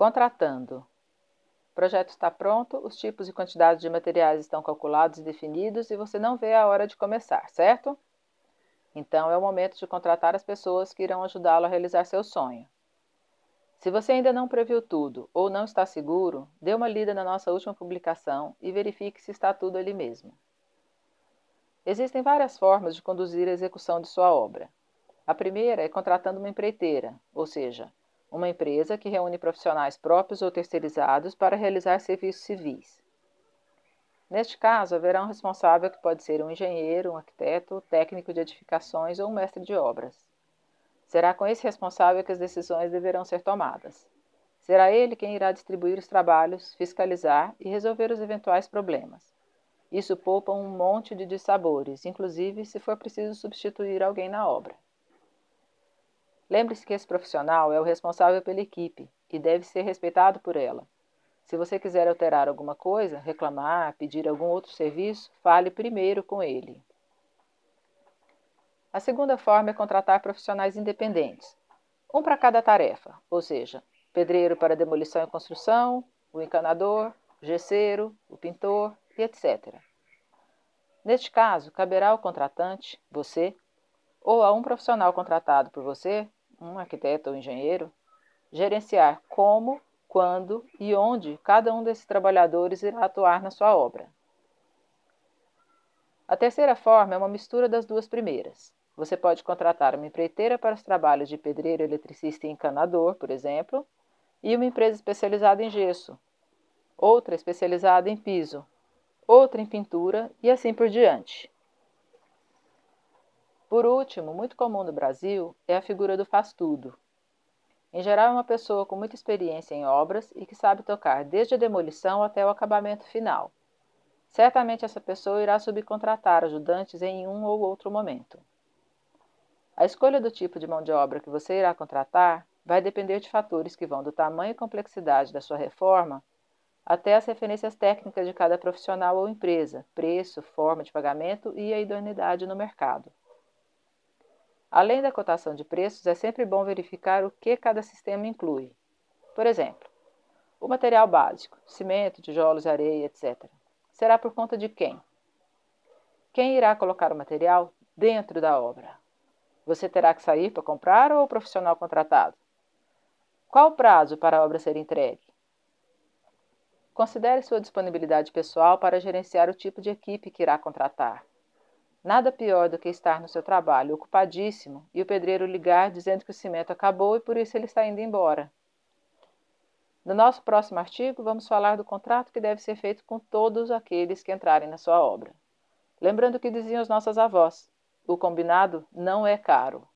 Contratando. O projeto está pronto, os tipos e quantidades de materiais estão calculados e definidos e você não vê a hora de começar, certo? Então é o momento de contratar as pessoas que irão ajudá-lo a realizar seu sonho. Se você ainda não previu tudo ou não está seguro, dê uma lida na nossa última publicação e verifique se está tudo ali mesmo. Existem várias formas de conduzir a execução de sua obra. A primeira é contratando uma empreiteira, ou seja, uma empresa que reúne profissionais próprios ou terceirizados para realizar serviços civis. Neste caso, haverá um responsável que pode ser um engenheiro, um arquiteto, técnico de edificações ou um mestre de obras. Será com esse responsável que as decisões deverão ser tomadas. Será ele quem irá distribuir os trabalhos, fiscalizar e resolver os eventuais problemas. Isso poupa um monte de dissabores, inclusive se for preciso substituir alguém na obra. Lembre-se que esse profissional é o responsável pela equipe e deve ser respeitado por ela. Se você quiser alterar alguma coisa, reclamar, pedir algum outro serviço, fale primeiro com ele. A segunda forma é contratar profissionais independentes, um para cada tarefa, ou seja, pedreiro para demolição e construção, o encanador, o gesseiro, o pintor e etc. Neste caso, caberá ao contratante, você, ou a um profissional contratado por você, um arquiteto ou engenheiro, gerenciar como, quando e onde cada um desses trabalhadores irá atuar na sua obra. A terceira forma é uma mistura das duas primeiras. Você pode contratar uma empreiteira para os trabalhos de pedreiro, eletricista e encanador, por exemplo, e uma empresa especializada em gesso, outra especializada em piso, outra em pintura e assim por diante. Por último, muito comum no Brasil é a figura do faz-tudo. Em geral, é uma pessoa com muita experiência em obras e que sabe tocar desde a demolição até o acabamento final. Certamente essa pessoa irá subcontratar ajudantes em um ou outro momento. A escolha do tipo de mão de obra que você irá contratar vai depender de fatores que vão do tamanho e complexidade da sua reforma até as referências técnicas de cada profissional ou empresa, preço, forma de pagamento e a idoneidade no mercado. Além da cotação de preços, é sempre bom verificar o que cada sistema inclui. Por exemplo, o material básico, cimento, tijolos, areia, etc. Será por conta de quem? Quem irá colocar o material dentro da obra? Você terá que sair para comprar ou o profissional contratado? Qual o prazo para a obra ser entregue? Considere sua disponibilidade pessoal para gerenciar o tipo de equipe que irá contratar. Nada pior do que estar no seu trabalho ocupadíssimo e o pedreiro ligar dizendo que o cimento acabou e por isso ele está indo embora. No nosso próximo artigo, vamos falar do contrato que deve ser feito com todos aqueles que entrarem na sua obra. Lembrando o que diziam as nossas avós: o combinado não é caro.